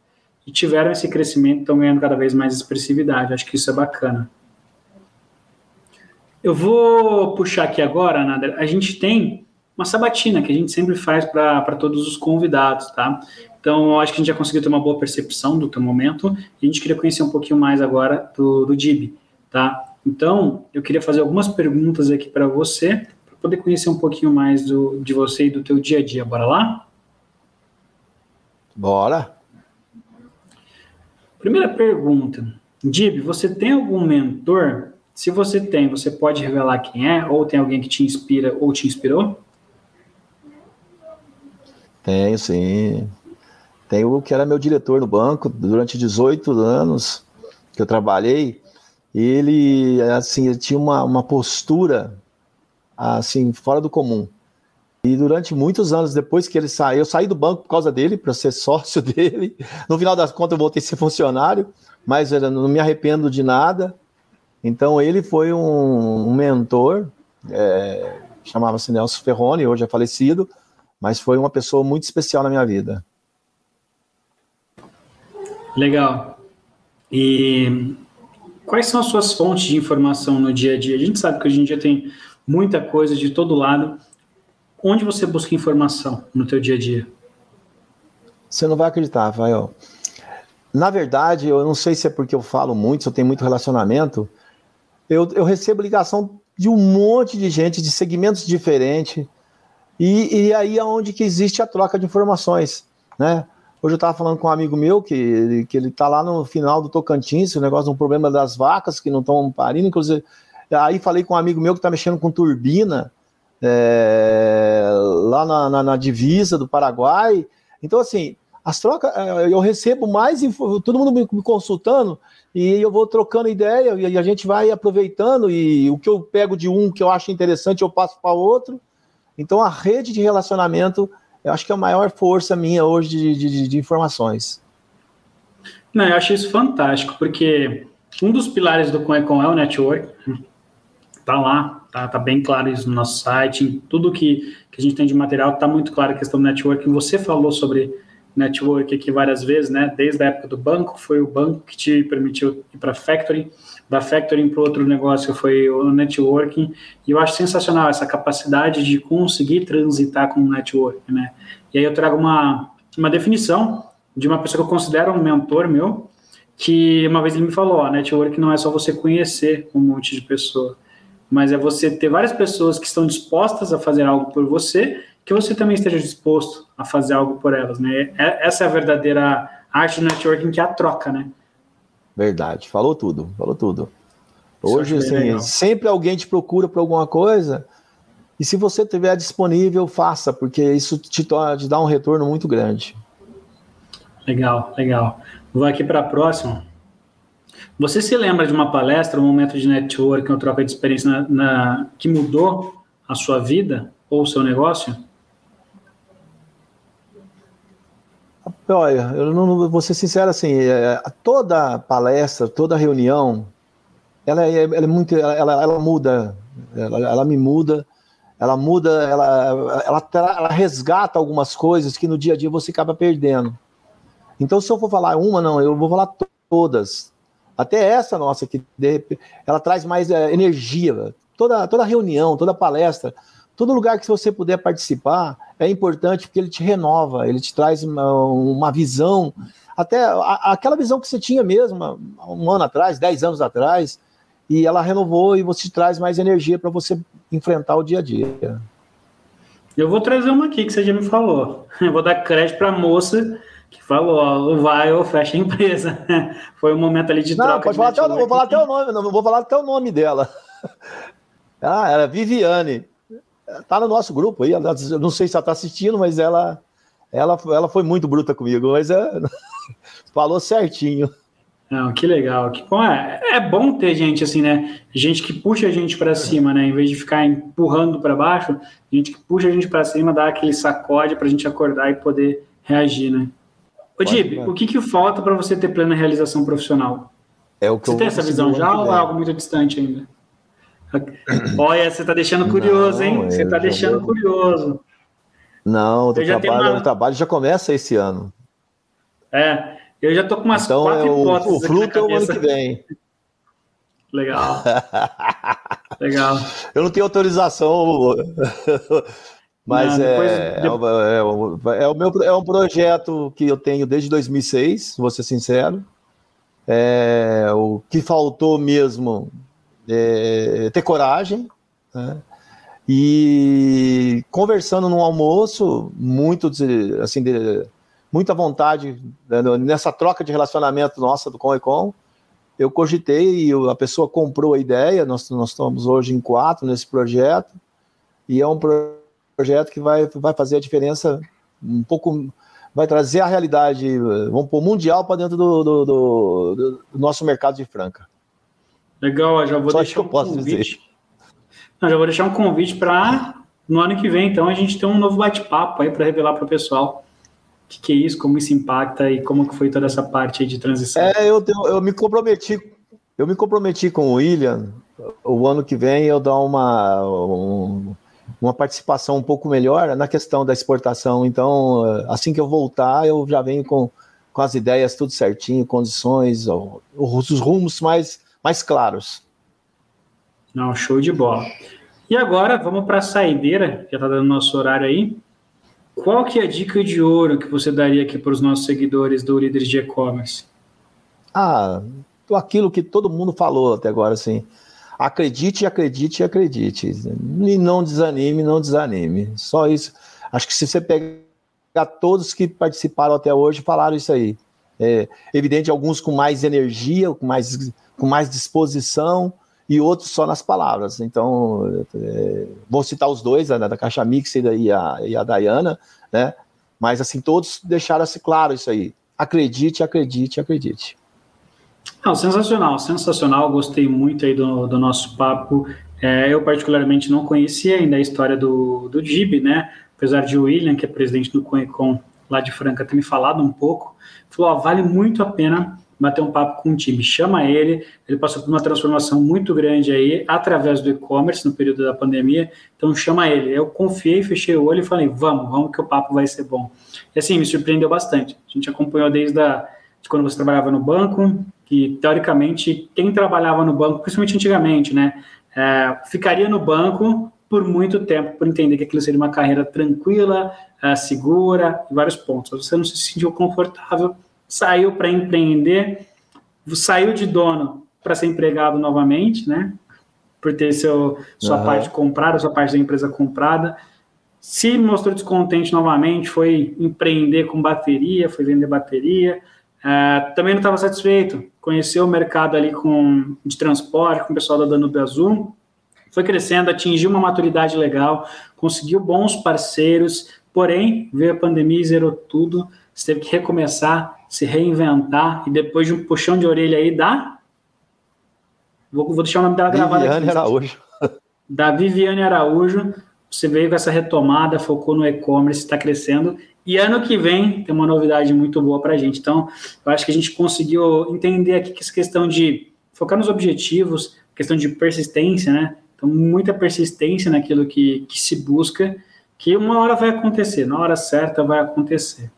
e tiveram esse crescimento, estão ganhando cada vez mais expressividade. Acho que isso é bacana. Eu vou puxar aqui agora, Nader. A gente tem uma sabatina que a gente sempre faz para todos os convidados, tá? Então, acho que a gente já conseguiu ter uma boa percepção do teu momento e a gente queria conhecer um pouquinho mais agora do, do DIB, tá? Então, eu queria fazer algumas perguntas aqui para você, para poder conhecer um pouquinho mais do, de você e do teu dia a dia. Bora lá? Bora. Primeira pergunta. Dib, você tem algum mentor? Se você tem, você pode revelar quem é? Ou tem alguém que te inspira ou te inspirou? Tenho, sim. Tenho o que era meu diretor no banco durante 18 anos que eu trabalhei ele assim ele tinha uma, uma postura assim fora do comum e durante muitos anos depois que ele saiu, eu saí do banco por causa dele, para ser [LAUGHS] sócio dele. No final das contas, eu voltei a ser funcionário, mas eu não me arrependo de nada. Então, ele foi um, um mentor, é, chamava-se Nelson Ferroni, hoje é falecido, mas foi uma pessoa muito especial na minha vida. Legal. E quais são as suas fontes de informação no dia a dia? A gente sabe que hoje em dia tem muita coisa de todo lado. Onde você busca informação no teu dia a dia? Você não vai acreditar, Rafael. Na verdade, eu não sei se é porque eu falo muito, se eu tenho muito relacionamento, eu, eu recebo ligação de um monte de gente, de segmentos diferentes, e, e aí é onde que existe a troca de informações, né? Hoje eu estava falando com um amigo meu que, que ele está lá no final do Tocantins, o negócio de um problema das vacas que não estão parindo, inclusive. Aí falei com um amigo meu que está mexendo com turbina é, lá na, na, na, divisa do Paraguai. Então, assim, as trocas, é, eu recebo mais, todo mundo me consultando, e eu vou trocando ideia, e a gente vai aproveitando, e o que eu pego de um que eu acho interessante, eu passo para outro. Então, a rede de relacionamento, eu acho que é a maior força minha hoje de, de, de informações. Não, eu acho isso fantástico, porque um dos pilares do Conecon é o network. Tá lá, tá, tá bem claro isso no nosso site, em tudo que, que a gente tem de material, tá muito claro a questão do networking. Você falou sobre network aqui várias vezes, né? Desde a época do banco, foi o banco que te permitiu ir para factoring, da factoring para outro negócio foi o networking, e eu acho sensacional essa capacidade de conseguir transitar com o network, né? E aí eu trago uma, uma definição de uma pessoa que eu considero um mentor meu, que uma vez ele me falou, a network não é só você conhecer um monte de pessoa, mas é você ter várias pessoas que estão dispostas a fazer algo por você que você também esteja disposto a fazer algo por elas, né? É, essa é a verdadeira arte do networking, que é a troca, né? Verdade, falou tudo, falou tudo. Hoje, assim, sempre alguém te procura por alguma coisa, e se você tiver disponível, faça, porque isso te, te dá um retorno muito grande. Legal, legal. Vou aqui para a próxima. Você se lembra de uma palestra, um momento de networking, uma troca de experiência na, na, que mudou a sua vida ou o seu negócio? Olha, eu não vou ser sincero assim, é, toda palestra, toda reunião, ela é, ela é muito, ela, ela muda, ela, ela, me muda, ela muda, ela, ela, ela resgata algumas coisas que no dia a dia você acaba perdendo. Então, se eu for falar uma, não, eu vou falar todas. Até essa nossa que ela traz mais é, energia. Toda, toda reunião, toda palestra, todo lugar que você puder participar é importante porque ele te renova, ele te traz uma, uma visão, até a, aquela visão que você tinha mesmo um ano atrás, dez anos atrás, e ela renovou e você traz mais energia para você enfrentar o dia a dia. Eu vou trazer uma aqui que você já me falou. Eu vou dar crédito para a moça que falou, ó, vai ou fecha a empresa. [LAUGHS] Foi um momento ali de não, troca. Pode falar até, vou falar até o nome, não vou falar até o nome dela. [LAUGHS] Ah, era Viviane tá no nosso grupo aí. Eu não sei se ela tá assistindo, mas ela, ela, ela foi muito bruta comigo, mas é, [LAUGHS] falou certinho. Não, que legal. Que bom. É, é bom ter gente assim, né? Gente que puxa a gente para cima, né? Em vez de ficar empurrando para baixo, gente que puxa a gente para cima, dá aquele sacode para a gente acordar e poder reagir, né? Ô, Dib, o que, que falta para você ter plena realização profissional? É o que você tem essa visão já ou é algo muito distante ainda? [COUGHS] Olha, você está deixando curioso, não, hein? Você está deixando vou... curioso. Não, o trabalho, uma... trabalho já começa esse ano. É, eu já tô com umas então, quatro é o, hipóteses. O fruto é o ano que vem. [LAUGHS] Legal. Legal. [LAUGHS] Eu não tenho autorização, [LAUGHS] mas não, depois, é, depois... É, é, é, o meu, é um projeto que eu tenho desde 2006, vou ser sincero. É, o que faltou mesmo é, ter coragem, né? e conversando no almoço, muito assim, de, muita vontade né, nessa troca de relacionamento nossa do Com e Com, eu cogitei e a pessoa comprou a ideia, nós, nós estamos hoje em quatro nesse projeto, e é um projeto que vai, vai fazer a diferença um pouco, vai trazer a realidade, vamos pôr, mundial para dentro do, do, do, do nosso mercado de Franca. Legal, já vou Só deixar um convite. Não, já vou deixar um convite para no ano que vem, então, a gente ter um novo bate-papo aí para revelar para o pessoal o que, que, é isso, como isso impacta e como que foi toda essa parte aí de transição. É, eu, eu, eu me comprometi, eu me comprometi com o William, o ano que vem eu dar uma, um, uma participação um pouco melhor na questão da exportação. Então, assim que eu voltar, eu já venho com, com as ideias tudo certinho, condições, os rumos mais mais claros. Não, show de bola. E agora vamos para a saideira, já está dando nosso horário aí. Qual que é a dica de ouro que você daria aqui para os nossos seguidores do Líderes de E-Commerce? Ah, aquilo que todo mundo falou até agora, assim. Acredite, acredite, acredite. E não desanime, não desanime. Só isso. Acho que se você pegar todos que participaram até hoje, falaram isso aí. É evidente, alguns com mais energia, com mais com mais disposição e outros só nas palavras. Então, é, vou citar os dois, né, da Caixa Mix e a, e a Dayana, né? Mas assim, todos deixaram-se claro isso aí. Acredite, acredite, acredite. Não, sensacional, sensacional. Gostei muito aí do, do nosso papo. É, eu, particularmente, não conhecia ainda a história do, do DIB, né? Apesar de o William, que é presidente do Conecon lá de Franca, ter me falado um pouco. Falou: ó, vale muito a pena bater um papo com o time. Chama ele, ele passou por uma transformação muito grande aí, através do e-commerce, no período da pandemia, então chama ele. Eu confiei, fechei o olho e falei, vamos, vamos que o papo vai ser bom. E assim, me surpreendeu bastante. A gente acompanhou desde a, de quando você trabalhava no banco, que teoricamente, quem trabalhava no banco, principalmente antigamente, né, é, ficaria no banco por muito tempo, por entender que aquilo seria uma carreira tranquila, é, segura, em vários pontos. Você não se sentiu confortável, saiu para empreender, saiu de dono para ser empregado novamente, né? Por ter seu, sua uhum. parte comprada, sua parte da empresa comprada. Se mostrou descontente novamente, foi empreender com bateria, foi vender bateria. Uh, também não estava satisfeito, conheceu o mercado ali com, de transporte, com o pessoal da Danube Azul, foi crescendo, atingiu uma maturidade legal, conseguiu bons parceiros, porém, veio a pandemia e zerou tudo, você teve que recomeçar, se reinventar e depois de um puxão de orelha aí da. Vou, vou deixar o nome dela gravado Viviane aqui. Araújo. [LAUGHS] Da Viviane Araújo. Você veio com essa retomada, focou no e-commerce, está crescendo. E ano que vem tem uma novidade muito boa para a gente. Então, eu acho que a gente conseguiu entender aqui que essa questão de focar nos objetivos, questão de persistência, né? Então, muita persistência naquilo que, que se busca, que uma hora vai acontecer, na hora certa vai acontecer.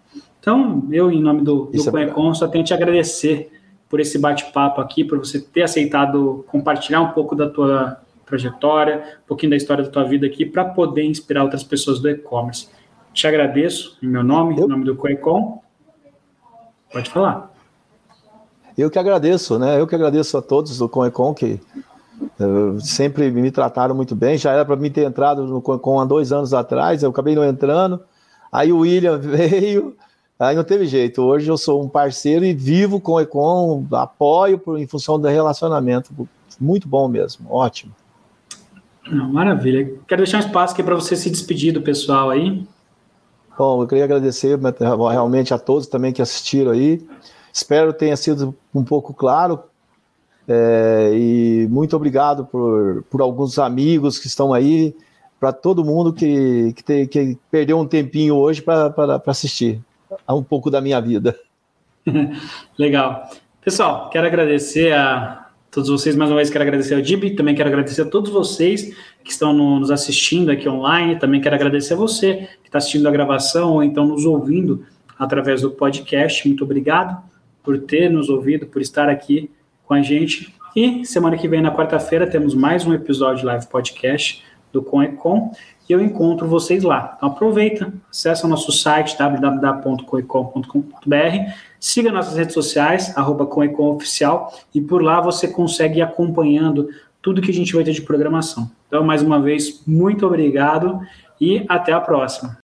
Então, eu, em nome do, do Conecon, é só tenho te agradecer por esse bate-papo aqui, por você ter aceitado compartilhar um pouco da tua trajetória, um pouquinho da história da tua vida aqui, para poder inspirar outras pessoas do e-commerce. Te agradeço em meu nome, eu? em nome do Coecon. Pode falar. Eu que agradeço, né? Eu que agradeço a todos do Coecon que uh, sempre me trataram muito bem. Já era para mim ter entrado no Coecon há dois anos atrás, eu acabei não entrando. Aí o William [LAUGHS] veio, Aí não teve jeito. Hoje eu sou um parceiro e vivo com o Econ, apoio por, em função do relacionamento. Muito bom mesmo, ótimo. Não, maravilha. Quero deixar um espaço aqui para você se despedir do pessoal aí. Bom, eu queria agradecer realmente a todos também que assistiram aí. Espero tenha sido um pouco claro. É, e muito obrigado por, por alguns amigos que estão aí, para todo mundo que, que, te, que perdeu um tempinho hoje para assistir a um pouco da minha vida. [LAUGHS] Legal. Pessoal, quero agradecer a todos vocês, mais uma vez quero agradecer ao Dib, também quero agradecer a todos vocês que estão no, nos assistindo aqui online, também quero agradecer a você que está assistindo a gravação ou então nos ouvindo através do podcast. Muito obrigado por ter nos ouvido, por estar aqui com a gente. E semana que vem, na quarta-feira, temos mais um episódio live podcast do Com e Com eu encontro vocês lá. Então aproveita, acessa nosso site www.coecom.com.br, siga nossas redes sociais, arroba Oficial, e por lá você consegue ir acompanhando tudo que a gente vai ter de programação. Então, mais uma vez, muito obrigado e até a próxima.